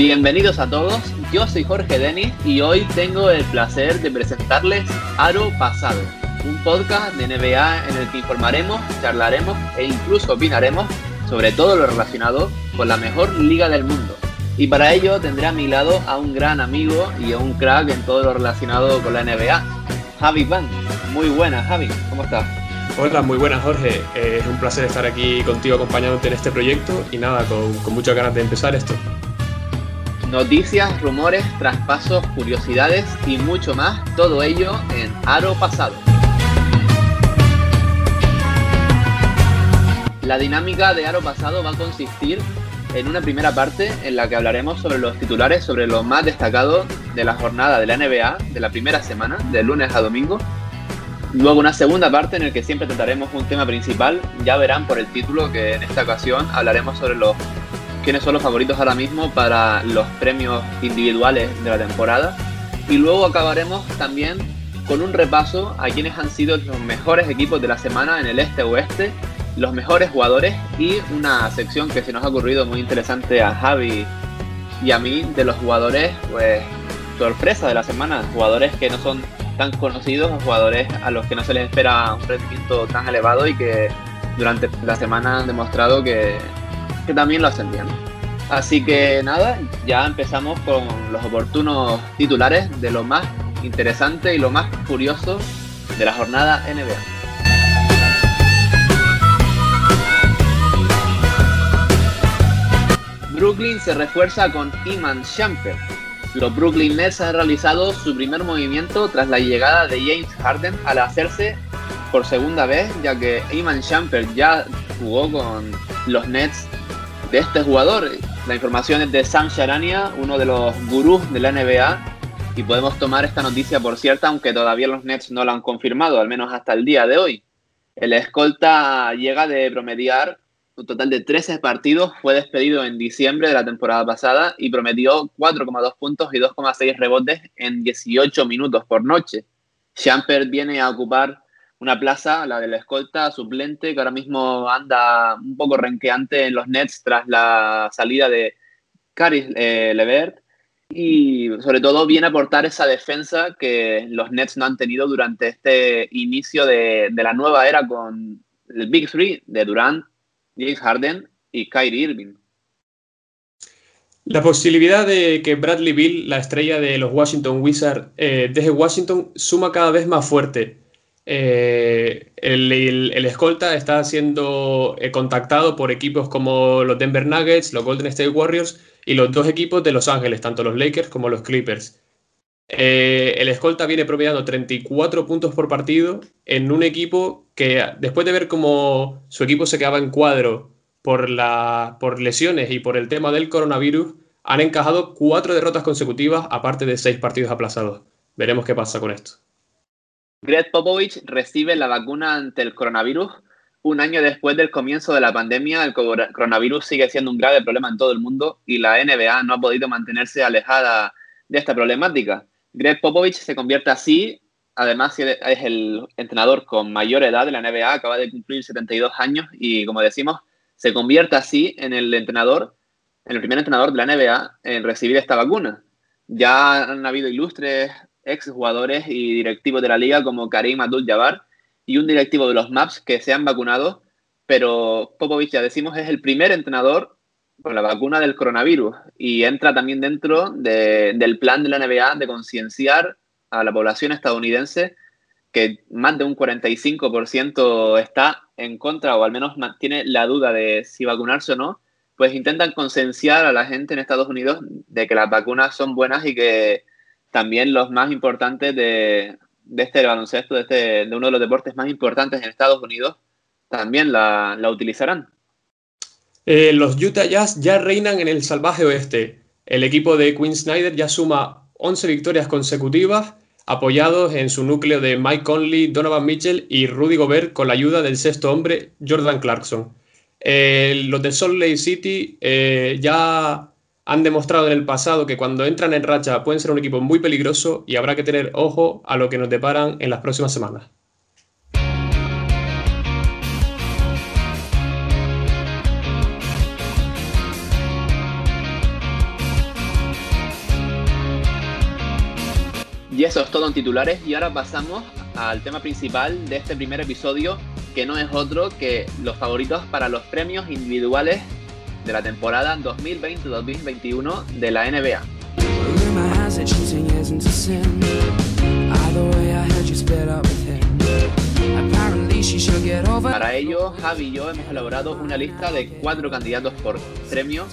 Bienvenidos a todos, yo soy Jorge Denis y hoy tengo el placer de presentarles Aro Pasado, un podcast de NBA en el que informaremos, charlaremos e incluso opinaremos sobre todo lo relacionado con la mejor liga del mundo. Y para ello tendré a mi lado a un gran amigo y a un crack en todo lo relacionado con la NBA, Javi Van. Muy buenas, Javi, ¿cómo estás? Hola, muy buenas Jorge. Eh, es un placer estar aquí contigo acompañándote en este proyecto y nada, con muchas ganas de empezar esto. Noticias, rumores, traspasos, curiosidades y mucho más, todo ello en Aro Pasado. La dinámica de Aro Pasado va a consistir en una primera parte en la que hablaremos sobre los titulares, sobre lo más destacado de la jornada de la NBA de la primera semana, de lunes a domingo. Luego una segunda parte en la que siempre trataremos un tema principal, ya verán por el título que en esta ocasión hablaremos sobre los quiénes son los favoritos ahora mismo para los premios individuales de la temporada. Y luego acabaremos también con un repaso a quienes han sido los mejores equipos de la semana en el este-oeste, los mejores jugadores y una sección que se nos ha ocurrido muy interesante a Javi y a mí de los jugadores, pues sorpresa de la semana, jugadores que no son tan conocidos, jugadores a los que no se les espera un rendimiento tan elevado y que durante la semana han demostrado que que también lo hacen bien. Así que nada, ya empezamos con los oportunos titulares de lo más interesante y lo más curioso de la jornada NBA. Brooklyn se refuerza con Iman Shumpert. Los Brooklyn Nets han realizado su primer movimiento tras la llegada de James Harden al hacerse por segunda vez, ya que Iman Shumpert ya jugó con los Nets de este jugador. La información es de Sam Sharania, uno de los gurús de la NBA, y podemos tomar esta noticia por cierta, aunque todavía los Nets no lo han confirmado, al menos hasta el día de hoy. El escolta llega de promediar un total de 13 partidos, fue despedido en diciembre de la temporada pasada y promedió 4,2 puntos y 2,6 rebotes en 18 minutos por noche. Champer viene a ocupar una plaza, la del escolta suplente, que ahora mismo anda un poco renqueante en los Nets tras la salida de Caris eh, Levert. Y sobre todo viene a aportar esa defensa que los Nets no han tenido durante este inicio de, de la nueva era con el Big Three de Durant, James Harden y Kyrie Irving. La posibilidad de que Bradley Bill, la estrella de los Washington Wizards, eh, deje Washington suma cada vez más fuerte eh, el, escolta está siendo eh, contactado por equipos como los Denver Nuggets, los Golden State Warriors y los dos equipos de Los Ángeles, tanto los Lakers como los Clippers. Eh, el escolta viene promediando 34 puntos por partido en un equipo que después de ver cómo su equipo se quedaba en cuadro por, por lesiones y por el tema del coronavirus, han encajado cuatro derrotas consecutivas aparte de seis partidos aplazados. Veremos qué pasa con esto. Greg Popovich recibe la vacuna ante el coronavirus. Un año después del comienzo de la pandemia, el coronavirus sigue siendo un grave problema en todo el mundo y la NBA no ha podido mantenerse alejada de esta problemática. Greg Popovich se convierte así, además es el entrenador con mayor edad de la NBA, acaba de cumplir 72 años y como decimos, se convierte así en el entrenador, en el primer entrenador de la NBA en recibir esta vacuna. Ya han habido ilustres exjugadores y directivos de la liga como Karim Abdul-Jabbar y un directivo de los Maps que se han vacunado, pero Popovich, ya decimos, es el primer entrenador con la vacuna del coronavirus y entra también dentro del plan de la NBA de concienciar a la población estadounidense que más de un 45% está en contra o al menos tiene la duda de si vacunarse o no, pues intentan concienciar a la gente en Estados Unidos de que las vacunas son buenas y que también los más importantes de, este baloncesto, de, este, de uno de los deportes más importantes en Estados Unidos, también la, utilizarán. Eh, los Utah Jazz ya reinan en el salvaje oeste. El equipo de Quinn Snyder ya suma 11 victorias consecutivas, apoyados en su núcleo de Mike Conley, Donovan Mitchell y Rudy Gobert con la ayuda del sexto hombre, Jordan Clarkson. Eh, los de Salt Lake City eh, ya han demostrado en el pasado que cuando entran en racha pueden ser un equipo muy peligroso y habrá que tener ojo a lo que nos deparan en las próximas semanas. Y eso es todo en titulares y ahora pasamos al tema principal de este primer episodio que no es otro que los favoritos para los premios individuales de la temporada 2020-2021 de la NBA. Para ello, Javi y yo hemos elaborado una lista de cuatro candidatos por premio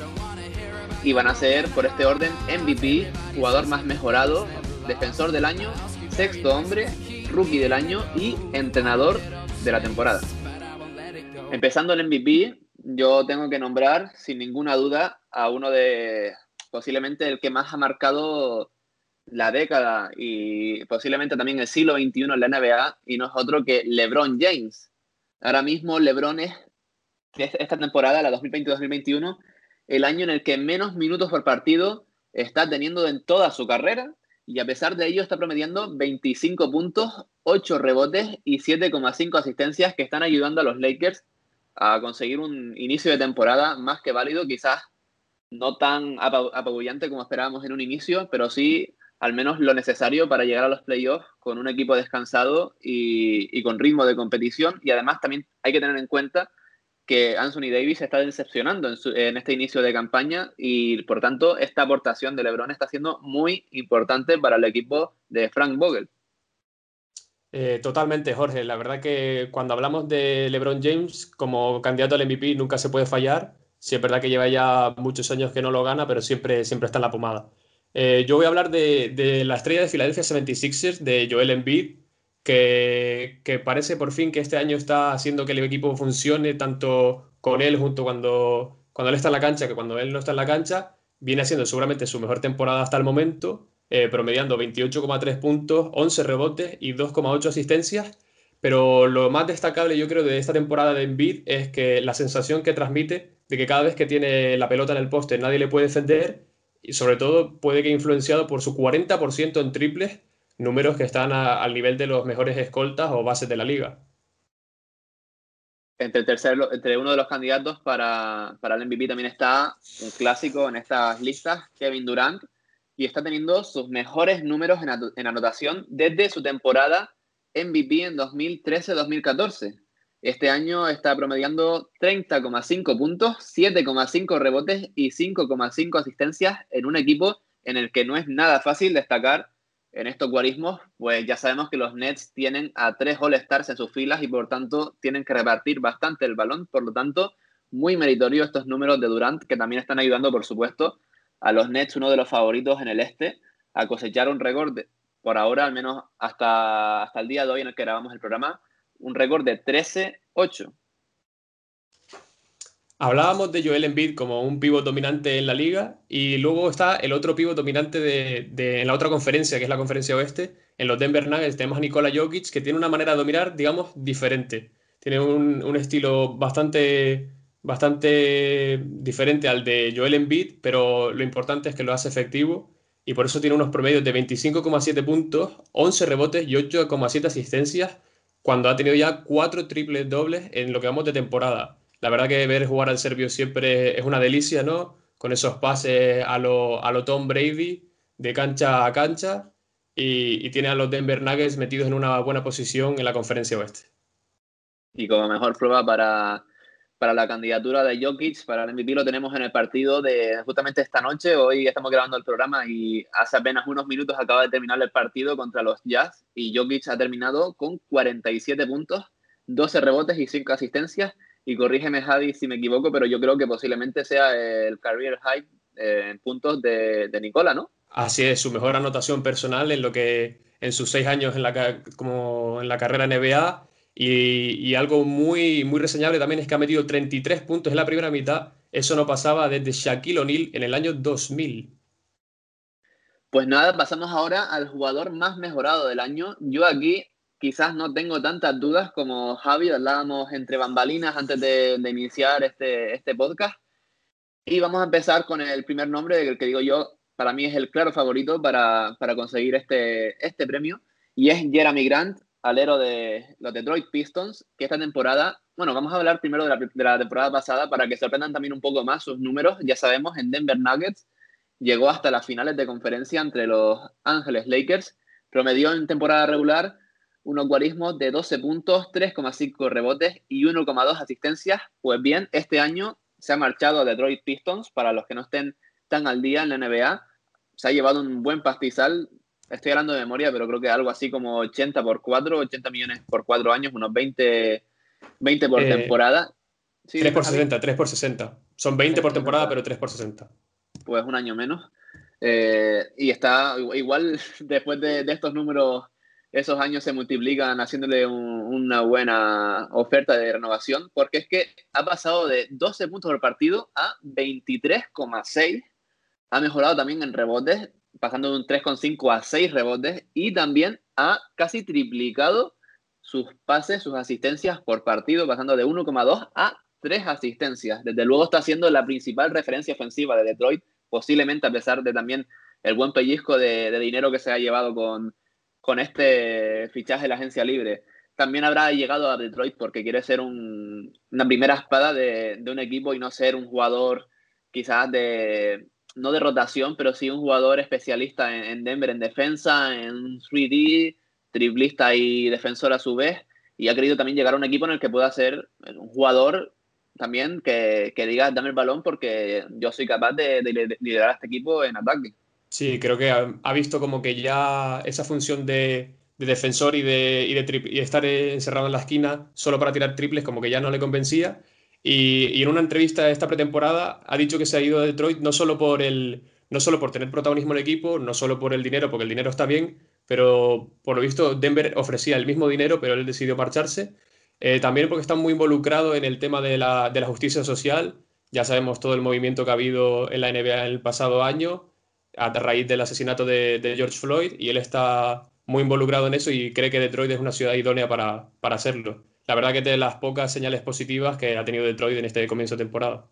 y van a ser por este orden MVP, jugador más mejorado, defensor del año, sexto hombre, rookie del año y entrenador de la temporada. Empezando el MVP, yo tengo que nombrar sin ninguna duda a uno de posiblemente el que más ha marcado la década y posiblemente también el siglo XXI en la NBA y no es otro que LeBron James. Ahora mismo LeBron es esta temporada, la 2020-2021, el año en el que menos minutos por partido está teniendo en toda su carrera y a pesar de ello está promediando 25 puntos, 8 rebotes y 7,5 asistencias que están ayudando a los Lakers a conseguir un inicio de temporada más que válido, quizás no tan apabullante como esperábamos en un inicio, pero sí al menos lo necesario para llegar a los playoffs con un equipo descansado y, con ritmo de competición. Y además también hay que tener en cuenta que Anthony Davis está decepcionando en, este inicio de campaña y por tanto esta aportación de LeBron está siendo muy importante para el equipo de Frank Vogel. Eh, totalmente, Jorge. La verdad que cuando hablamos de LeBron James como candidato al MVP nunca se puede fallar. Sí es verdad que lleva ya muchos años que no lo gana, pero siempre, siempre está en la pomada. Eh, yo voy a hablar de, la estrella de Philadelphia 76ers, de Joel Embiid, que, que, parece por fin que este año está haciendo que el equipo funcione tanto con él junto cuando, cuando él está en la cancha que cuando él no está en la cancha. Viene haciendo seguramente su mejor temporada hasta el momento, eh, promediando 28,3 puntos, 11 rebotes y 2,8 asistencias. Pero lo más destacable yo creo de esta temporada de Embiid es que la sensación que transmite de que cada vez que tiene la pelota en el poste nadie le puede defender y sobre todo puede que influenciado por su 40% en triples, números que están al nivel de los mejores escoltas o bases de la liga. Entre, entre uno de los candidatos para, para el MVP también está un clásico en estas listas, Kevin Durant, y está teniendo sus mejores números en, anotación desde su temporada MVP en 2013-2014. Este año está promediando 30,5 puntos, 7,5 rebotes y 5,5 asistencias en un equipo en el que no es nada fácil destacar en estos guarismos, pues ya sabemos que los Nets tienen a tres All-Stars en sus filas y por tanto tienen que repartir bastante el balón, por lo tanto, muy meritorio estos números de Durant que también están ayudando, por supuesto, a los Nets, uno de los favoritos en el este, a cosechar un récord, por ahora, al menos hasta, hasta el día de hoy en el que grabamos el programa, un récord de 13-8. Hablábamos de Joel Embiid como un pívot dominante en la liga y luego está el otro pívot dominante de, en la otra conferencia, que es la conferencia oeste. En los Denver Nuggets tenemos a Nikola Jokic, que tiene una manera de dominar, digamos, diferente. Tiene un, estilo bastante, bastante diferente al de Joel Embiid, pero lo importante es que lo hace efectivo y por eso tiene unos promedios de 25,7 puntos, 11 rebotes y 8,7 asistencias cuando ha tenido ya cuatro triples dobles en lo que vamos de temporada. La verdad que ver jugar al serbio siempre es una delicia, ¿no? Con esos pases a lo, a lo Tom Brady, de cancha a cancha, y, y, tiene a los Denver Nuggets metidos en una buena posición en la conferencia oeste. Y como mejor prueba para para la candidatura de Jokic, para el MVP lo tenemos en el partido de justamente esta noche. Hoy estamos grabando el programa y hace apenas unos minutos acaba de terminar el partido contra los Jazz y Jokic ha terminado con 47 puntos, 12 rebotes y 5 asistencias. Y corrígeme Javi si me equivoco, pero yo creo que posiblemente sea el career high eh, en puntos de, de Nicola, ¿no? Así es, su mejor anotación personal en lo que en sus seis años en la, como en la carrera NBA y, algo muy, muy reseñable también es que ha metido 33 puntos en la primera mitad. Eso no pasaba desde Shaquille O'Neal en el año 2000. Pues nada, pasamos ahora al jugador más mejorado del año. Yo aquí quizás no tengo tantas dudas como Javi, hablábamos entre bambalinas antes de, iniciar este, este podcast. Y vamos a empezar con el primer nombre, del que digo yo, para mí es el claro favorito para, para conseguir este, este premio, y es Jeremy Grant, alero de los Detroit Pistons, que esta temporada, bueno, vamos a hablar primero de la, de la temporada pasada para que sorprendan también un poco más sus números. Ya sabemos, en Denver Nuggets llegó hasta las finales de conferencia entre los Ángeles Lakers, promedió en temporada regular unos guarismos de 12 puntos, 3,5 rebotes y 1,2 asistencias. Pues bien, este año se ha marchado a Detroit Pistons, para los que no estén tan al día en la NBA. Se ha llevado un buen pastizal, estoy hablando de memoria, pero creo que algo así como 80 por 4, 80 millones por 4 años, unos 20, 20 por eh, temporada. 3 por 60, 3 por 60. Son 20 por temporada, pero 3 por 60. Pues un año menos. Eh, y está igual después de, estos números, esos años se multiplican haciéndole una buena oferta de renovación, porque es que ha pasado de 12 puntos por partido a 23,6. Ha mejorado también en rebotes, pasando de un 3,5 a 6 rebotes y también ha casi triplicado sus pases, sus asistencias por partido, pasando de 1,2 a 3 asistencias. Desde luego está siendo la principal referencia ofensiva de Detroit posiblemente a pesar de también el buen pellizco de, dinero que se ha llevado con, con este fichaje de la agencia libre. También habrá llegado a Detroit porque quiere ser una primera espada de, un equipo y no ser un jugador quizás de, no de rotación, pero sí un jugador especialista en, Denver en defensa, en 3D, triplista y defensor a su vez. Y ha querido también llegar a un equipo en el que pueda ser un jugador también que, diga, dame el balón porque yo soy capaz de, liderar a este equipo en ataque. Sí, creo que ha, visto como que ya esa función de, defensor y de, y estar encerrado en la esquina solo para tirar triples como que ya no le convencía. Y, en una entrevista de esta pretemporada ha dicho que se ha ido a Detroit no solo por el no solo por tener protagonismo en el equipo, no solo por el dinero, porque el dinero está bien, pero por lo visto Denver ofrecía el mismo dinero, pero él decidió marcharse eh, también porque está muy involucrado en el tema de la, justicia social. Ya sabemos todo el movimiento que ha habido en la NBA en el pasado año a raíz del asesinato de, George Floyd y él está muy involucrado en eso y cree que Detroit es una ciudad idónea para, hacerlo. La verdad que es de las pocas señales positivas que ha tenido Detroit en este comienzo de temporada.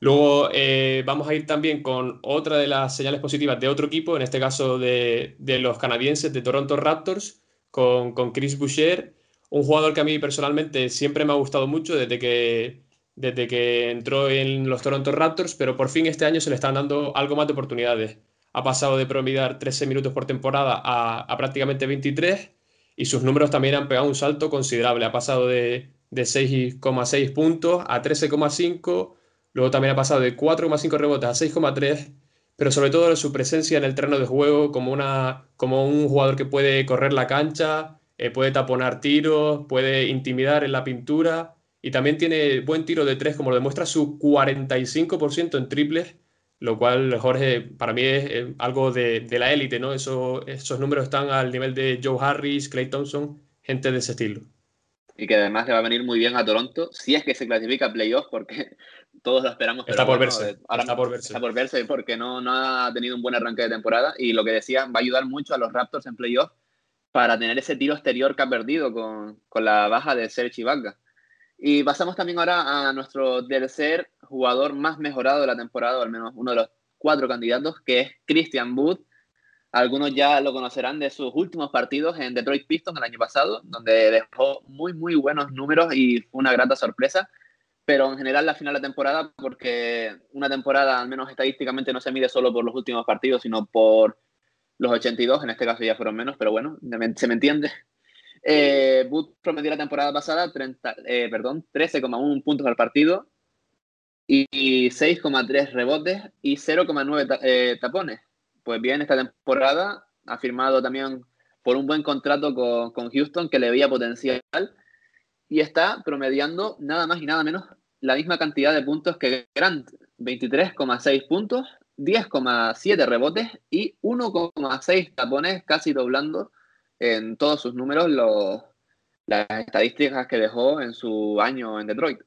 Luego eh, vamos a ir también con otra de las señales positivas de otro equipo, en este caso de, de los canadienses de Toronto Raptors, con, Chris Boucher, un jugador que a mí personalmente siempre me ha gustado mucho desde que, desde que entró en los Toronto Raptors, pero por fin este año se le están dando algo más de oportunidades. Ha pasado de promediar 13 minutos por temporada a, prácticamente 23 y sus números también han pegado un salto considerable. Ha pasado de, de 6,6 puntos a 13,5, luego también ha pasado de 4,5 rebotes a 6,3 pero sobre todo su presencia en el terreno de juego como, una, como un jugador que puede correr la cancha, eh, puede taponar tiros, puede intimidar en la pintura y también tiene buen tiro de tres, como lo demuestra su 45% en triples, lo cual, Jorge, para mí es algo de, la élite, ¿no? Eso, esos números están al nivel de Joe Harris, Clay Thompson, gente de ese estilo y que además le va a venir muy bien a Toronto si es que se clasifica a playoffs porque todos lo esperamos. Está por verse. Ahora está por verse. Está por verse porque no, no ha tenido un buen arranque de temporada y lo que decía, va a ayudar mucho a los Raptors en playoffs para tener ese tiro exterior que ha perdido con, con la baja de Serge Ibaka. Y pasamos también ahora a nuestro tercer jugador más mejorado de la temporada, o al menos uno de los cuatro candidatos, que es Christian Wood algunos ya lo conocerán de sus últimos partidos en Detroit Pistons el año pasado, donde dejó muy, muy buenos números y fue una grata sorpresa. Pero en general la final de temporada, porque una temporada, al menos estadísticamente, no se mide solo por los últimos partidos, sino por los 82, en este caso ya fueron menos, pero bueno, se me entiende. Eh, Wood prometió la temporada pasada 30, eh, perdón, 13,1 puntos al partido y 6,3 rebotes y 0,9 eh, tapones. Pues bien, esta temporada ha firmado también por un buen contrato con, Houston que le veía potencial y está promediando nada más y nada menos la misma cantidad de puntos que Grant, 23,6 puntos, 10,7 rebotes y 1,6 tapones, casi doblando en todos sus números las estadísticas que dejó en su año en Detroit.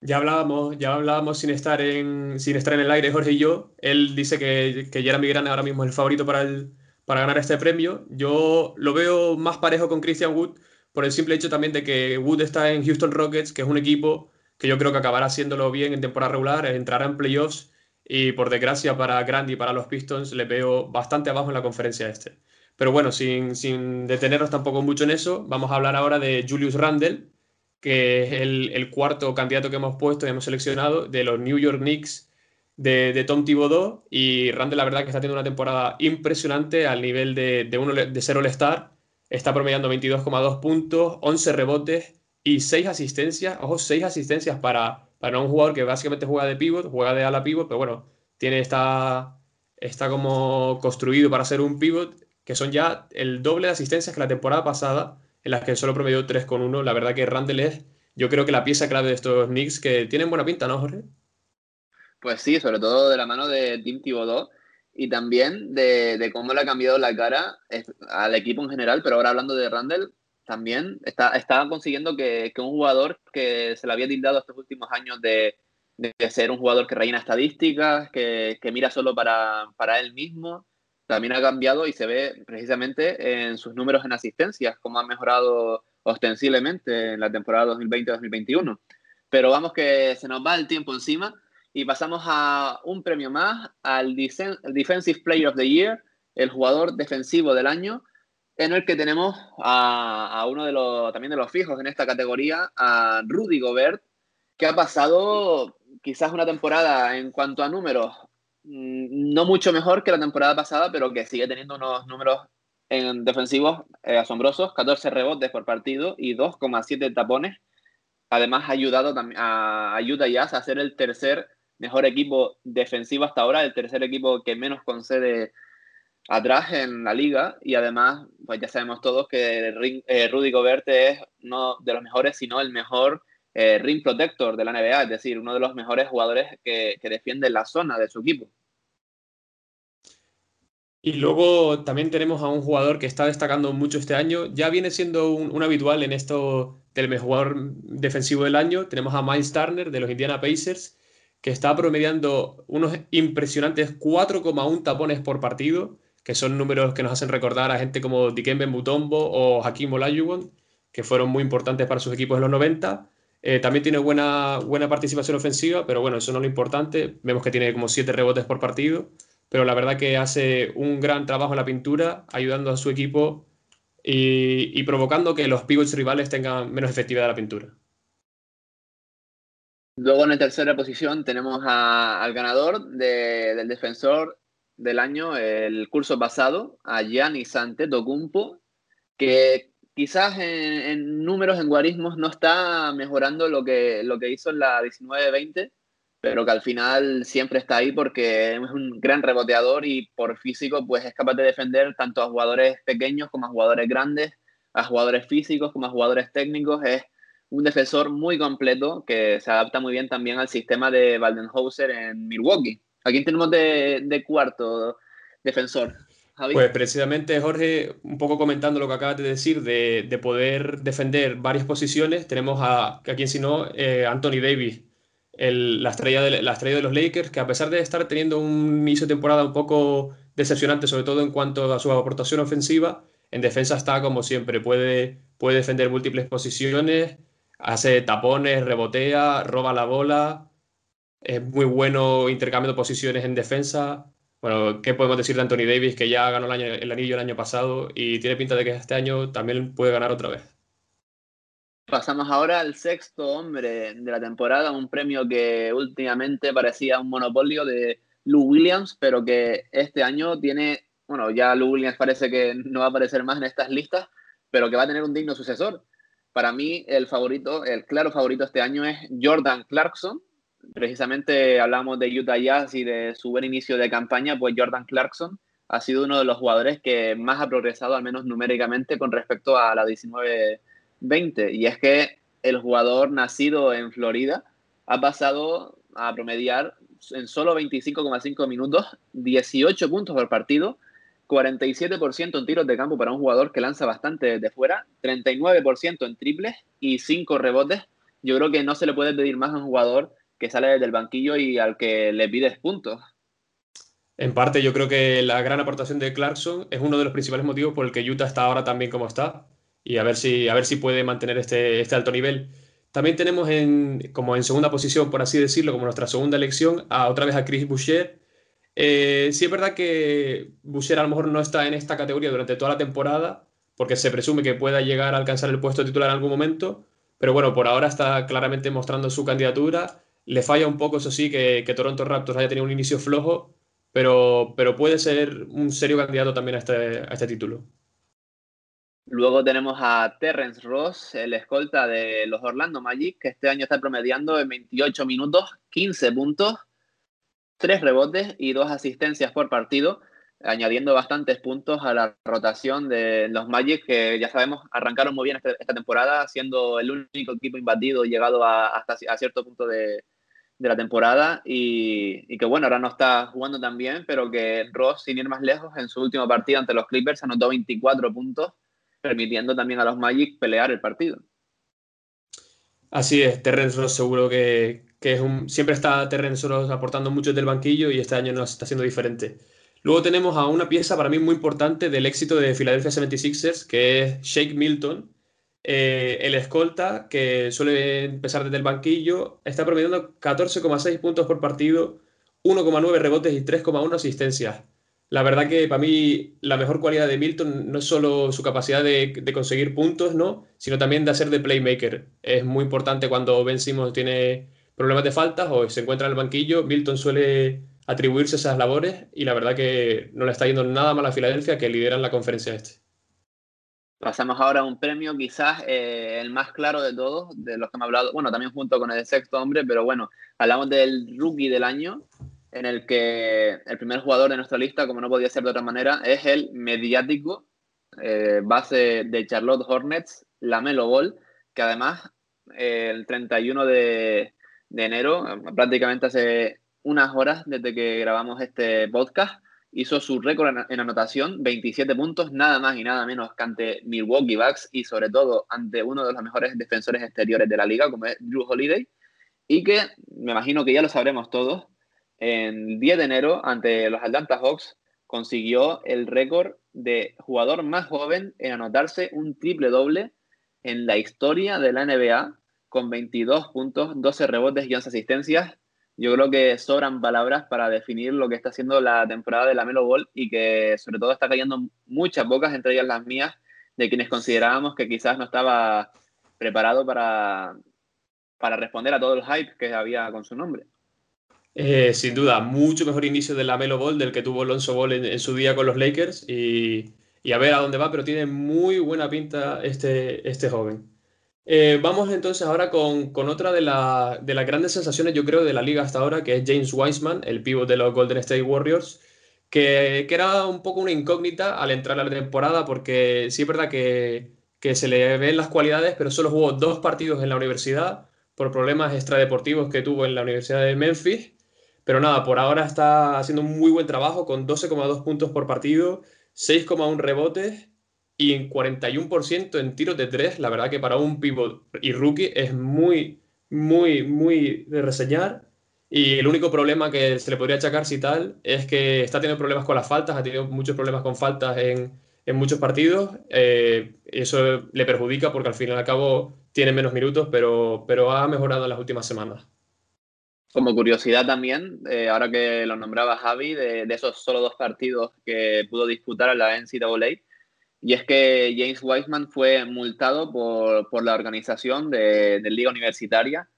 Ya hablábamos, ya hablábamos sin estar en, sin estar en el aire, Jorge y yo. Él dice que, que Jeremy Grant ahora mismo es el favorito para, el, para ganar este premio. Yo lo veo más parejo con Christian Wood por el simple hecho también de que Wood está en Houston Rockets, que es un equipo que yo creo que acabará haciéndolo bien en temporada regular, entrará en playoffs y por desgracia para Grant y para los Pistons le veo bastante abajo en la conferencia este. Pero bueno, sin, detenernos tampoco mucho en eso, vamos a hablar ahora de Julius Randle, que es el, cuarto candidato que hemos puesto y hemos seleccionado de los New York Knicks de, Tom Thibodeau y Randall la verdad que está teniendo una temporada impresionante al nivel de ser All-Star. Está promediando 22,2 puntos, 11 rebotes y 6 asistencias. Ojo, 6 asistencias para, para un jugador que básicamente juega de pivot, juega de ala pivot, pero bueno, tiene esta, está como construido para ser un pivot, que son ya el doble de asistencias que la temporada pasada, en las que solo promedió 3,1. La verdad que Randall es, yo creo que la pieza clave de estos Knicks que tienen buena pinta, ¿no, Jorge? Pues sí, sobre todo de la mano de Tim Thibodeau y también de, cómo le ha cambiado la cara al equipo en general, pero ahora hablando de Randall, también está, está consiguiendo que, un jugador que se le había tildado estos últimos años de, ser un jugador que rellena estadísticas, que, mira solo para, para, él mismo, también ha cambiado y se ve precisamente en sus números en asistencias, cómo ha mejorado ostensiblemente en la temporada 2020-2021. Pero vamos que se nos va el tiempo encima y pasamos a un premio más, al Defensive Player of the Year, el jugador defensivo del año, en el que tenemos a, uno de los, también de los fijos en esta categoría, a Rudy Gobert, que ha pasado quizás una temporada en cuanto a números no mucho mejor que la temporada pasada, pero que sigue teniendo unos números en defensivos eh, asombrosos, 14 rebotes por partido y 2,7 tapones. Además ha ayudado a, a Utah Jazz a ser el tercer mejor equipo defensivo hasta ahora, el tercer equipo que menos concede atrás en la liga y además, pues ya sabemos todos que eh, Rudy Gobert es uno de los mejores, si no el mejor eh, ring protector de la NBA, es decir, uno de los mejores jugadores que, que defiende la zona de su equipo. Y luego también tenemos a un jugador que está destacando mucho este año. Ya viene siendo un, un habitual en esto del mejor defensivo del año. Tenemos a Miles Turner de los Indiana Pacers, que está promediando unos impresionantes 4,1 tapones por partido, que son números que nos hacen recordar a gente como Dikembe Mutombo o Hakim Olajuwon, que fueron muy importantes para sus equipos en los 90. Eh, también tiene buena, buena participación ofensiva, pero bueno, eso no es lo importante. Vemos que tiene como 7 rebotes por partido, pero la verdad que hace un gran trabajo en la pintura, ayudando a su equipo y, provocando que los pivots rivales tengan menos efectividad en la pintura. Luego en la tercera posición tenemos al ganador del defensor del año, el curso pasado, a Giannis Antetokounmpo, que quizás en, números, en guarismos, no está mejorando lo que, lo que hizo en la 19-20, pero que al final siempre está ahí porque es un gran reboteador y por físico pues es capaz de defender tanto a jugadores pequeños como a jugadores grandes, a jugadores físicos como a jugadores técnicos. Es un defensor muy completo que se adapta muy bien también al sistema de Waldenhauser en Milwaukee. ¿A quién tenemos de, cuarto defensor? Pues precisamente, Jorge, un poco comentando lo que acabas de decir, de, poder defender varias posiciones, tenemos a, a quien si no, eh, Anthony Davis, la, estrella de, los Lakers, que a pesar de estar teniendo un inicio de temporada un poco decepcionante, sobre todo en cuanto a su aportación ofensiva, en defensa está como siempre, puede, puede defender múltiples posiciones, hace tapones, rebotea, roba la bola, es muy bueno intercambiando posiciones en defensa. Bueno, ¿qué podemos decir de Anthony Davis, que ya ganó el, anillo el año pasado y tiene pinta de que este año también puede ganar otra vez? Pasamos ahora al sexto hombre de la temporada, un premio que últimamente parecía un monopolio de Lou Williams, pero que este año tiene, bueno, ya Lou Williams parece que no va a aparecer más en estas listas, pero que va a tener un digno sucesor. Para mí, el favorito, el claro favorito este año es Jordan Clarkson. Precisamente hablamos de Utah Jazz y de su buen inicio de campaña, pues Jordan Clarkson ha sido uno de los jugadores que más ha progresado, al menos numéricamente, con respecto a la 19-20. Y es que el jugador nacido en Florida ha pasado a promediar en solo 25,5 minutos 18 puntos por partido 47% en tiros de campo para un jugador que lanza bastante desde fuera, 39% en triples y 5 rebotes. Yo creo que no se le puede pedir más a un jugador que sale desde el banquillo y al que le pides puntos. En parte, yo creo que la gran aportación de Clarkson es uno de los principales motivos por el que Utah está ahora también como está y a ver si, a ver si puede mantener este, este alto nivel. También tenemos en, como en segunda posición, por así decirlo, como nuestra segunda elección, a otra vez a Chris Boucher, eh, sí es verdad que Boucher a lo mejor no está en esta categoría durante toda la temporada, porque se presume que pueda llegar a alcanzar el puesto titular en algún momento, pero bueno, por ahora está claramente mostrando su candidatura. Le falla un poco, eso sí, que, Toronto Raptors haya tenido un inicio flojo, pero, pero puede ser un serio candidato también a este, a este título. Luego tenemos a Terrence Ross, el escolta de los Orlando Magic, que este año está promediando en 28 minutos, 15 puntos, 3 rebotes y 2 asistencias por partido, añadiendo bastantes puntos a la rotación de los Magic, que ya sabemos arrancaron muy bien este, esta, temporada, siendo el único equipo imbatido llegado hasta a cierto punto de, la temporada y, que bueno, ahora no está jugando tan bien, pero que Ross, sin ir más lejos, en su último partido ante los Clippers anotó 24 puntos permitiendo también a los Magic pelear el partido. Así es, Terrence Ross seguro que, es un... Siempre está Terrence Ross aportando mucho del banquillo y este año nos está haciendo diferente. Luego tenemos a una pieza para mí muy importante del éxito de Philadelphia 76ers, que es Shake Milton, eh, el escolta, que suele empezar desde el banquillo, está promediando 14,6 puntos por partido, 1,9 rebotes y 3,1 asistencias la verdad que para mí la mejor cualidad de Milton no es solo su capacidad de, conseguir puntos, ¿no? sino también de hacer de playmaker. Es muy importante cuando Ben Simmons tiene problemas de faltas o se encuentra en el banquillo, Milton suele atribuirse esas labores y la verdad que no le está yendo nada mal a Filadelfia que lideran la conferencia este. Pasamos ahora a un premio quizás eh, el más claro de todos, de los que hemos hablado, bueno, también junto con el sexto hombre, pero bueno, hablamos del rookie del año, en el que el primer jugador de nuestra lista, como no podía ser de otra manera, es el mediático eh, base de Charlotte Hornets, Lamelo Ball, que además eh, el 31 de, enero, prácticamente hace unas horas desde que grabamos este podcast, hizo su récord en, anotación, 27 puntos, nada más y nada menos que ante Milwaukee Bucks y sobre todo ante uno de los mejores defensores exteriores de la liga, como es Drew Holiday, y que me imagino que ya lo sabremos todos, en 10 de enero ante los Atlanta Hawks consiguió el récord de jugador más joven en anotarse un triple doble en la historia de la NBA con 22 puntos, 12 rebotes y 11 asistencias. Yo creo que sobran palabras para definir lo que está haciendo la temporada de la Melo Ball y que sobre todo está cayendo muchas bocas, entre ellas las mías, de quienes considerábamos que quizás no estaba preparado para, para responder a todo el hype que había con su nombre. Eh, sin duda, mucho mejor inicio de la Melo Ball del que tuvo Alonso Ball en, su día con los Lakers y, a ver a dónde va, pero tiene muy buena pinta este, este joven. Eh, vamos entonces ahora con, otra de, de, las grandes sensaciones, yo creo, de la liga hasta ahora, que es James Wiseman, el pívot de los Golden State Warriors, que, que, era un poco una incógnita al entrar a la temporada, porque sí es verdad que, que se le ven las cualidades, pero solo jugó dos partidos en la universidad por problemas extradeportivos que tuvo en la Universidad de Memphis. Pero nada, por ahora está haciendo un muy buen trabajo con 12,2 puntos por partido, 6,1 rebotes y en 41% en tiros de 3. La verdad que para un pivot y rookie es muy, muy, muy de reseñar. Y el único problema que se le podría achacar si tal es que está teniendo problemas con las faltas, ha tenido muchos problemas con faltas en, muchos partidos. Eh, eso le perjudica porque al fin y al cabo tiene menos minutos, pero, pero ha mejorado en las últimas semanas. Como curiosidad también, eh, ahora que lo nombraba Javi, de, esos solo dos partidos que pudo disputar a la NCAA, y es que James Wiseman fue multado por, la organización de, Liga Universitaria,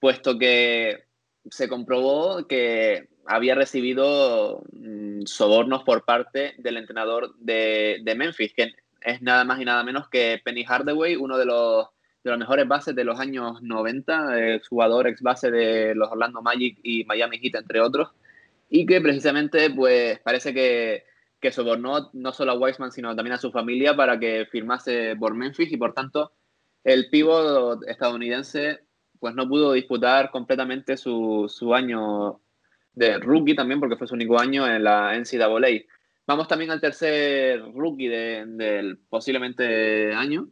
puesto que se comprobó que había recibido mm, sobornos por parte del entrenador de, de Memphis, que es nada más y nada menos que Penny Hardaway, uno de los de los mejores bases de los años 90, ex jugador, ex base de los Orlando Magic y Miami Heat, entre otros, y que precisamente pues parece que, que sobornó no solo a Wiseman, sino también a su familia para que firmase por Memphis y por tanto el pívot estadounidense pues no pudo disputar completamente su, su año de rookie también porque fue su único año en la NCAA. Vamos también al tercer rookie del posiblemente año,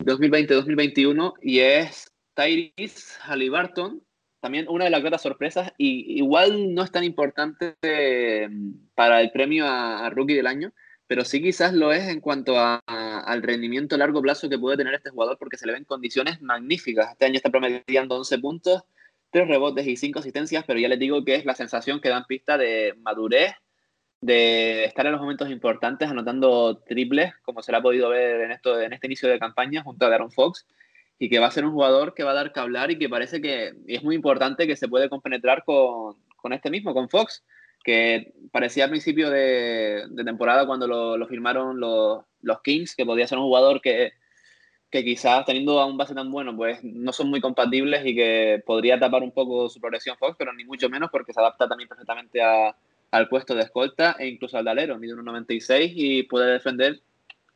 2020-2021 y es Tyrese Halliburton, también una de las grandes sorpresas y igual no es tan importante em, para el premio a, Rookie del Año, pero sí quizás lo es en cuanto al rendimiento a largo plazo que puede tener este jugador porque se le ven condiciones magníficas. Este año está promediando 11 puntos, 3 rebotes y 5 asistencias, pero ya les digo que es la sensación que dan pista de madurez de estar en los momentos importantes anotando triples, como se le ha podido ver en, esto, en este inicio de campaña junto a Aaron Fox. Y que va a ser un jugador que va a dar que hablar y que parece que es muy importante que se puede compenetrar con, con este mismo, con Fox, que parecía al principio de, temporada cuando lo, firmaron los, los, Kings, que podía ser un jugador que, que quizás teniendo a un base tan bueno, pues no son muy compatibles y que podría tapar un poco su progresión Fox, pero ni mucho menos porque se adapta también perfectamente a, al puesto de escolta e incluso al dalero, mide 1,96 y puede defender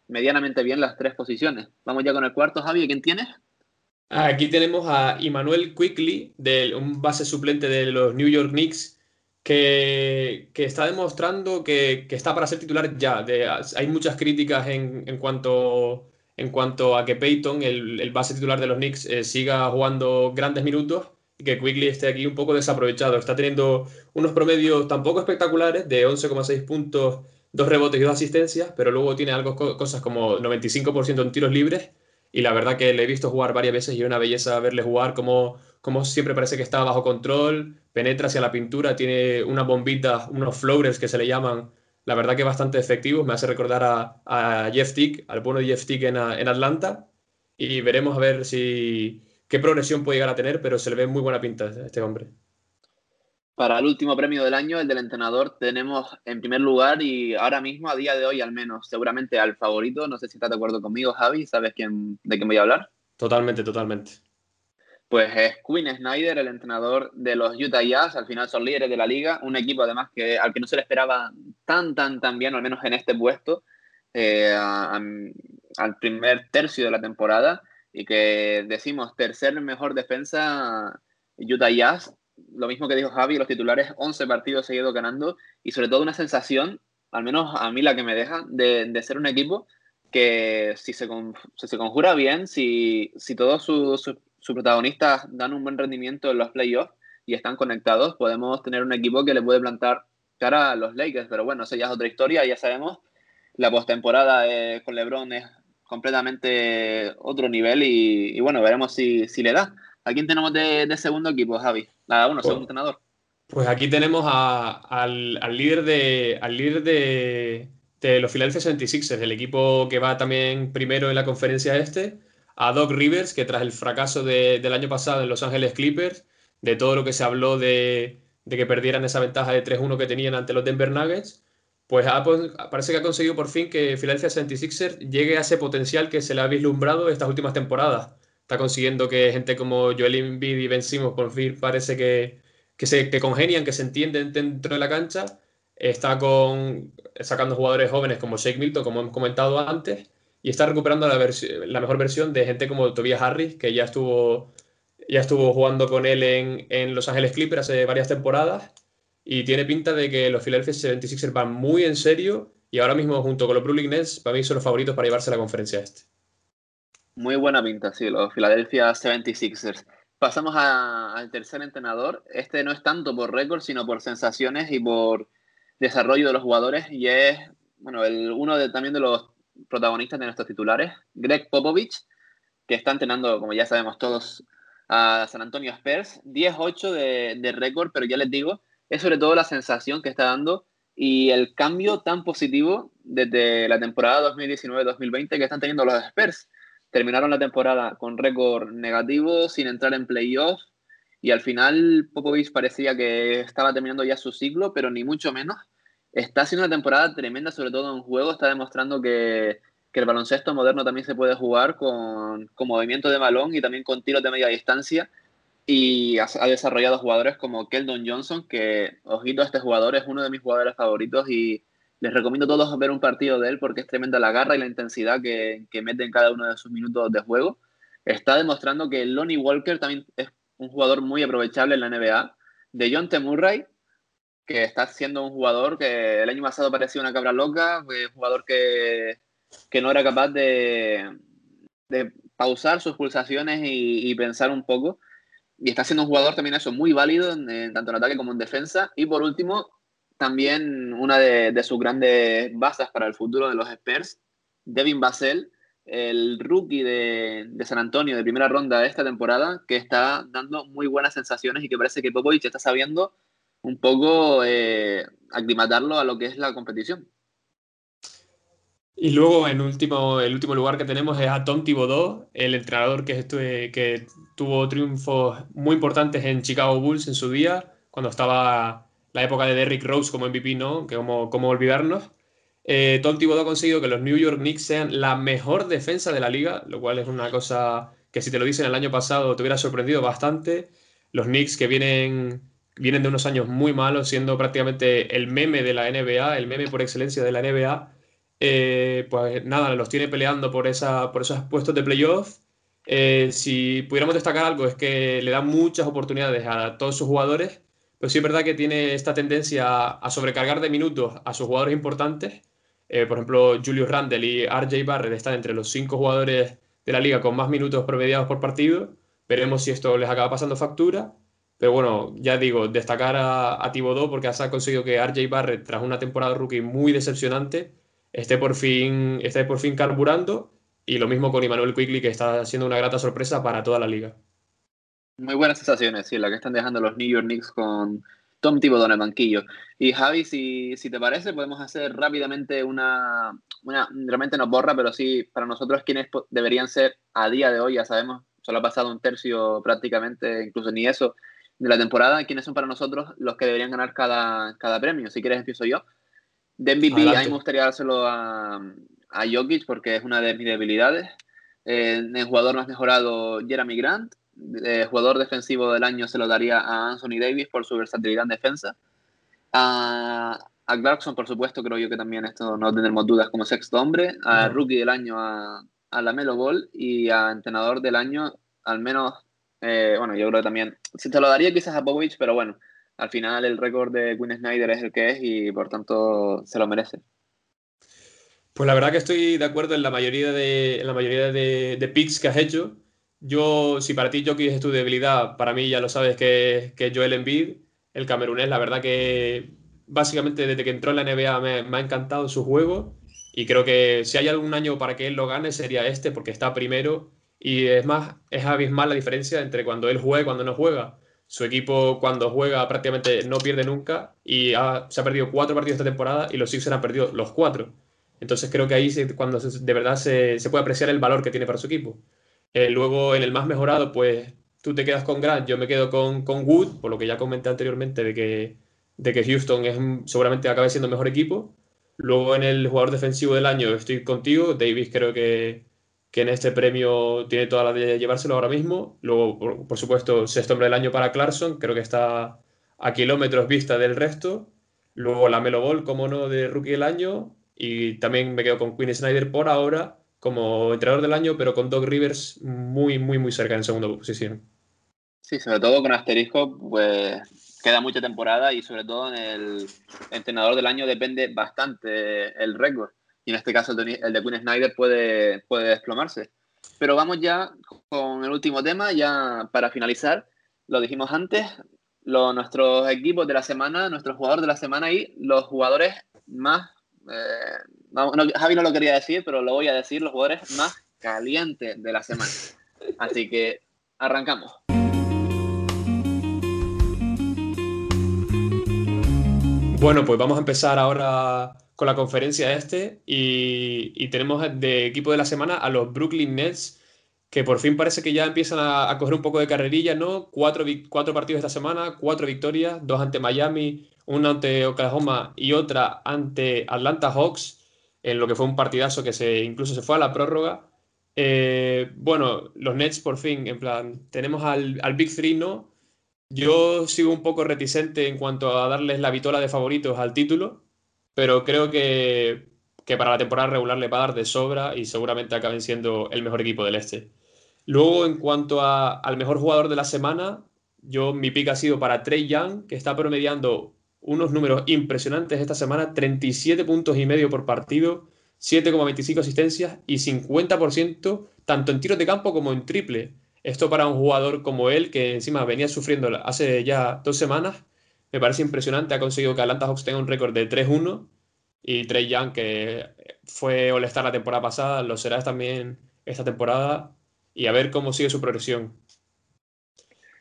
medianamente bien las tres posiciones. Vamos ya con el cuarto, Javi, ¿quién tienes? Aquí tenemos a Emmanuel Quickly, un base suplente de los New York Knicks, que, está demostrando que, está para ser titular ya. hay muchas críticas en, en, cuanto, en cuanto a que Peyton, el, base titular de los Knicks, eh, siga jugando grandes minutos y que Quickly esté aquí un poco desaprovechado. Está teniendo unos promedios tampoco espectaculares de 11,6 puntos, dos rebotes y dos asistencias, pero luego tiene algo, cosas como 95% en tiros libres. Y la verdad que le he visto jugar varias veces y es una belleza verle jugar como, como siempre parece que está bajo control, penetra hacia la pintura, tiene unas bombitas, unos floaters que se le llaman, la verdad que bastante efectivos. Me hace recordar a, a Jeff Tick, al bueno de Jeff Tick en, Atlanta. Y veremos a ver si, qué progresión puede llegar a tener, pero se le ve muy buena pinta a este hombre. Para el último premio del año, el del entrenador, tenemos en primer lugar y ahora mismo, a día de hoy al menos, seguramente al favorito. No sé si estás de acuerdo conmigo, Javi. ¿Sabes quién, de quién voy a hablar? Totalmente, totalmente. Pues es Quinn Snyder, el entrenador de los Utah Jazz. Al final son líderes de la liga. Un equipo, además, que al que no se le esperaba tan, tan, tan bien, al menos en este puesto, eh, al primer tercio de la temporada. Y que decimos tercer mejor defensa Utah Jazz lo mismo que dijo Javi, los titulares 11 partidos seguidos ganando y sobre todo una sensación, al menos a mí la que me deja, de, ser un equipo que si se, se conjura bien, si, si todos sus protagonistas dan un buen rendimiento en los playoffs y están conectados, podemos tener un equipo que le puede plantar cara a los Lakers. Pero bueno, eso ya es otra historia, ya sabemos. La postemporada eh, con LeBron es completamente otro nivel y, bueno, veremos si, si le da. ¿A quién tenemos de, segundo equipo, Javi? Nada, uno, pues, segundo entrenador. Pues aquí tenemos al, líder de al líder de, los Philadelphia 76ers, el equipo que va también primero en la conferencia este, a Doc Rivers, que tras el fracaso del año pasado en Los Ángeles Clippers, de todo lo que se habló de, que perdieran esa ventaja de 3-1 que tenían ante los Denver Nuggets, pues parece que ha conseguido por fin que Philadelphia 76ers llegue a ese potencial que se le ha vislumbrado estas últimas temporadas está consiguiendo que gente como Joel Embiid y Ben Simmons por fin parece que, se, que congenian, que se entienden dentro de la cancha. Está con, sacando jugadores jóvenes como Shake Milton, como hemos comentado antes, y está recuperando la, la mejor versión de gente como Tobias Harris, que ya estuvo, ya estuvo jugando con él en, en Los Ángeles Clippers hace varias temporadas y tiene pinta de que los Philadelphia 76ers van muy en serio y ahora mismo junto con los Brooklyn Nets para mí son los favoritos para llevarse la conferencia este. Muy buena pinta, sí, los Philadelphia 76ers. Pasamos al tercer entrenador. Este no es tanto por récord, sino por sensaciones y por desarrollo de los jugadores. Y es, bueno, el, uno de, también de los protagonistas de nuestros titulares, Greg Popovich, que está entrenando, como ya sabemos todos, a San Antonio Spurs. 10-8 de, de récord, pero ya les digo, es sobre todo la sensación que está dando y el cambio tan positivo desde la temporada 2019-2020 que están teniendo los Spurs terminaron la temporada con récord negativo, sin entrar en playoffs, y al final Popovich parecía que estaba terminando ya su ciclo, pero ni mucho menos. Está haciendo una temporada tremenda, sobre todo en juego, está demostrando que, que el baloncesto moderno también se puede jugar con, con, movimiento de balón y también con tiros de media distancia. Y ha desarrollado jugadores como Keldon Johnson, que, ojito, este jugador es uno de mis jugadores favoritos y les recomiendo a todos ver un partido de él porque es tremenda la garra y la intensidad que, mete en cada uno de sus minutos de juego. Está demostrando que Lonnie Walker también es un jugador muy aprovechable en la NBA. De John T. Murray, que está siendo un jugador que el año pasado parecía una cabra loca, un jugador que, no era capaz de, pausar sus pulsaciones y, pensar un poco. Y está siendo un jugador también eso muy válido, en, tanto en ataque como en defensa. Y por último, también una de, sus grandes bases para el futuro de los Spurs, Devin Basel, el rookie de, San Antonio de primera ronda de esta temporada, que está dando muy buenas sensaciones y que parece que Popovich está sabiendo un poco eh, aclimatarlo a lo que es la competición. Y luego, en último, el último lugar que tenemos es a Tom Thibodeau, el entrenador que, estuve, que tuvo triunfos muy importantes en Chicago Bulls en su día, cuando estaba la época de Derrick Rose como MVP, ¿no? Que como, olvidarnos. Eh, Tom ha conseguido que los New York Knicks sean la mejor defensa de la liga, lo cual es una cosa que si te lo dicen el año pasado te hubiera sorprendido bastante. Los Knicks que vienen, vienen de unos años muy malos, siendo prácticamente el meme de la NBA, el meme por excelencia de la NBA, eh, pues nada, los tiene peleando por, esa, por esos puestos de playoff. Eh, si pudiéramos destacar algo es que le da muchas oportunidades a todos sus jugadores, pero sí es verdad que tiene esta tendencia a sobrecargar de minutos a sus jugadores importantes eh, por ejemplo, Julius Randle y RJ Barrett están entre los cinco jugadores de la liga con más minutos promediados por partido. Veremos si esto les acaba pasando factura. Pero bueno, ya digo, destacar a, a Thibodeau porque ha conseguido que RJ Barrett, tras una temporada rookie muy decepcionante, esté por fin, esté por fin carburando. Y lo mismo con Emmanuel Quickly, que está siendo una grata sorpresa para toda la liga. Muy buenas sensaciones, sí, la que están dejando los New York Knicks con Tom Thibodeau en el banquillo. Y Javi, si, si te parece, podemos hacer rápidamente una, una, realmente nos borra, pero sí, para nosotros quienes deberían ser a día de hoy, ya sabemos, solo ha pasado un tercio prácticamente, incluso ni eso, de la temporada, quiénes son para nosotros los que deberían ganar cada, cada premio. Si quieres, empiezo yo. De MVP, a mí me gustaría dárselo a, a Jokic porque es una de mis debilidades. Eh, el jugador más mejorado, Jeremy Grant jugador defensivo del año se lo daría a Anthony Davis por su versatilidad en defensa. A, a Clarkson, por supuesto, creo yo que también esto no tenemos dudas como sexto hombre. A Rookie del año a, a la Melo Ball y a Entrenador del año, al menos, eh, bueno, yo creo que también, se te lo daría quizás a Popovich, pero bueno, al final el récord de Quinn Snyder es el que es y por tanto se lo merece. Pues la verdad que estoy de acuerdo en la mayoría de, en la mayoría de, de picks que has hecho. Yo, si para ti Jokic es tu debilidad, para mí ya lo sabes que, que Joel Embiid, el camerunés, la verdad que básicamente desde que entró en la NBA me, ha encantado su juego y creo que si hay algún año para que él lo gane sería este porque está primero y es más, es abismal la diferencia entre cuando él juega y cuando no juega. Su equipo cuando juega prácticamente no pierde nunca y se ha perdido cuatro partidos esta temporada y los Sixers han perdido los cuatro. Entonces creo que ahí es cuando de verdad se, se puede apreciar el valor que tiene para su equipo. Eh, luego, en el más mejorado, pues tú te quedas con Grant, yo me quedo con, con Wood, por lo que ya comenté anteriormente de que, de que Houston es seguramente acabe siendo mejor equipo. Luego, en el jugador defensivo del año, estoy contigo. Davis creo que, que en este premio tiene toda la de llevárselo ahora mismo. Luego, por, supuesto, sexto hombre del año para Clarkson, creo que está a kilómetros vista del resto. Luego la Melo Ball, como no, de rookie del año. Y también me quedo con Quinn Snyder por ahora como entrenador del año, pero con Doc Rivers muy, muy, muy cerca en segunda posición. Sí, sobre todo con asterisco, pues queda mucha temporada y sobre todo en el entrenador del año depende bastante el récord. Y en este caso el de Quinn Snyder puede, puede desplomarse. Pero vamos ya con el último tema, ya para finalizar. Lo dijimos antes, lo, nuestros equipos de la semana, nuestros jugadores de la semana y los jugadores más eh, no, Javi no lo quería decir, pero lo voy a decir, los jugadores más calientes de la semana. Así que arrancamos. Bueno, pues vamos a empezar ahora con la conferencia este y, tenemos de equipo de la semana a los Brooklyn Nets que por fin parece que ya empiezan a, coger un poco de carrerilla, ¿no? Cuatro, cuatro partidos esta semana, cuatro victorias, dos ante Miami, una ante Oklahoma y otra ante Atlanta Hawks en lo que fue un partidazo que se incluso se fue a la prórroga. Eh, bueno, los Nets por fin, en plan, tenemos al, al, Big Three, ¿no? Yo sigo un poco reticente en cuanto a darles la vitola de favoritos al título, pero creo que, que para la temporada regular le va a dar de sobra y seguramente acaben siendo el mejor equipo del este. Luego, en cuanto a, al mejor jugador de la semana, yo mi pick ha sido para Trey Young, que está promediando unos números impresionantes esta semana, 37 puntos y medio por partido, 7,25 asistencias y 50% tanto en tiros de campo como en triple. Esto para un jugador como él, que encima venía sufriendo hace ya dos semanas, me parece impresionante. Ha conseguido que Atlanta Hawks tenga un récord de 3-1 y Trey Young, que fue all la temporada pasada, lo será también esta temporada y a ver cómo sigue su progresión.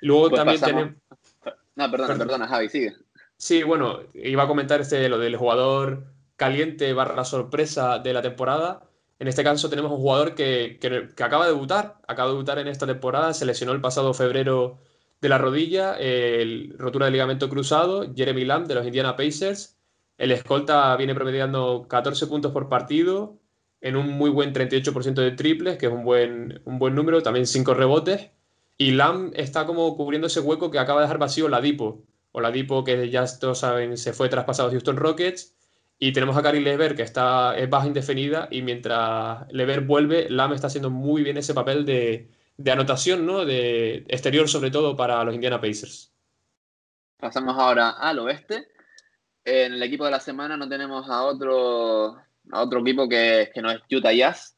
Luego pues también tenemos... No, perdona, perdona, Javi, sigue. Sí, bueno, iba a comentar este, lo del jugador caliente barra sorpresa de la temporada. En este caso tenemos un jugador que, acaba de debutar, acaba de debutar en esta temporada, se lesionó el pasado febrero de la rodilla, el, rotura de ligamento cruzado, Jeremy Lamb de los Indiana Pacers. El escolta viene promediando 14 puntos por partido, en un muy buen 38% de triples, que es un buen, un buen número, también 5 rebotes. Y Lamb está como cubriendo ese hueco que acaba de dejar vacío la Dipo. O la Dipo que ya todos saben se fue traspasado a Houston Rockets. Y tenemos a Cari Lever que está, es baja indefinida y mientras Lever vuelve, Lamb está haciendo muy bien ese papel de, de anotación, ¿no? De exterior sobre todo para los Indiana Pacers. Pasamos ahora al oeste. En el equipo de la semana no tenemos a otro, a otro equipo que, que no es Utah Jazz.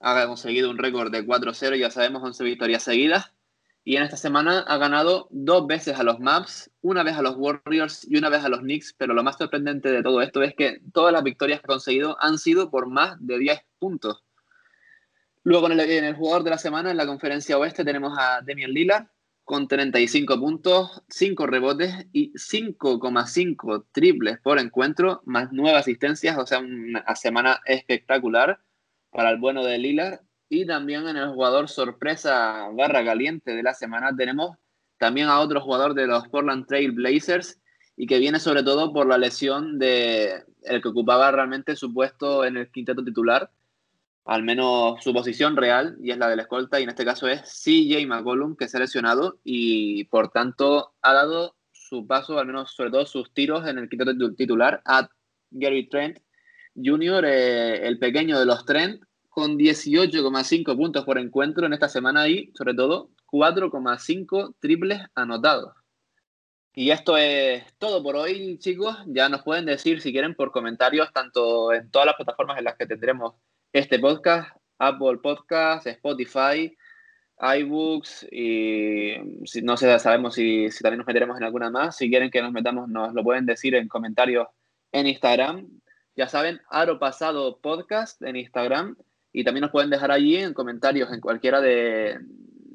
Ha conseguido un récord de 4-0, ya sabemos, 11 victorias seguidas y en esta semana ha ganado dos veces a los Maps, una vez a los Warriors y una vez a los Knicks, pero lo más sorprendente de todo esto es que todas las victorias que ha conseguido han sido por más de 10 puntos. Luego en el, jugador de la semana en la conferencia oeste tenemos a Demian Lillard con 35 puntos, 5 rebotes y 5,5 triples por encuentro, más 9 asistencias, o sea, una semana espectacular para el bueno de Lillard y también en el jugador sorpresa barra caliente de la semana tenemos también a otro jugador de los Portland Trail Blazers y que viene sobre todo por la lesión de el que ocupaba realmente su puesto en el quinteto titular, al menos su posición real, y es la del escolta, y en este caso es CJ McCollum, que se ha lesionado y por tanto ha dado su paso, al menos sobre todo sus tiros en el quinteto titular, a Gary Trent Jr., eh, el pequeño de los Trent, con 18,5 puntos por encuentro en esta semana y, sobre todo, 4,5 triples anotados. Y esto es todo por hoy, chicos. Ya nos pueden decir si quieren por comentarios, tanto en todas las plataformas en las que tendremos este podcast, Apple Podcasts, Spotify, iBooks y no sé, sabemos si, si también nos meteremos en alguna más. Si quieren que nos metamos, nos lo pueden decir en comentarios en Instagram. Ya saben, Aro Pasado Podcast en Instagram y también nos pueden dejar allí en comentarios en cualquiera de,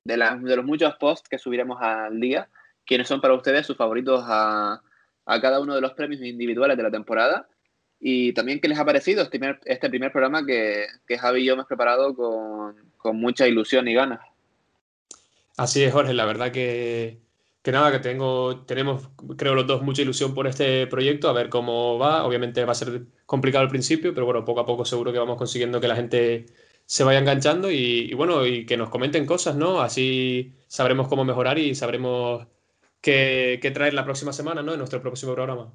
de, los muchos posts que subiremos al día, quiénes son para ustedes sus favoritos a, a, cada uno de los premios individuales de la temporada. Y también qué les ha parecido este primer, este primer programa que, que Javi y yo hemos preparado con, con mucha ilusión y ganas. Así es, Jorge, la verdad que, que nada, que tengo, tenemos, creo los dos, mucha ilusión por este proyecto, a ver cómo va. Obviamente va a ser complicado al principio, pero bueno, poco a poco seguro que vamos consiguiendo que la gente se vaya enganchando y, bueno, y que nos comenten cosas, ¿no? Así sabremos cómo mejorar y sabremos qué, qué traer la próxima semana, ¿no? En nuestro próximo programa.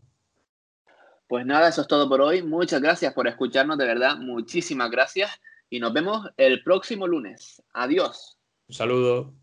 Pues nada, eso es todo por hoy. Muchas gracias por escucharnos, de verdad, muchísimas gracias y nos vemos el próximo lunes. Adiós. Un saludo.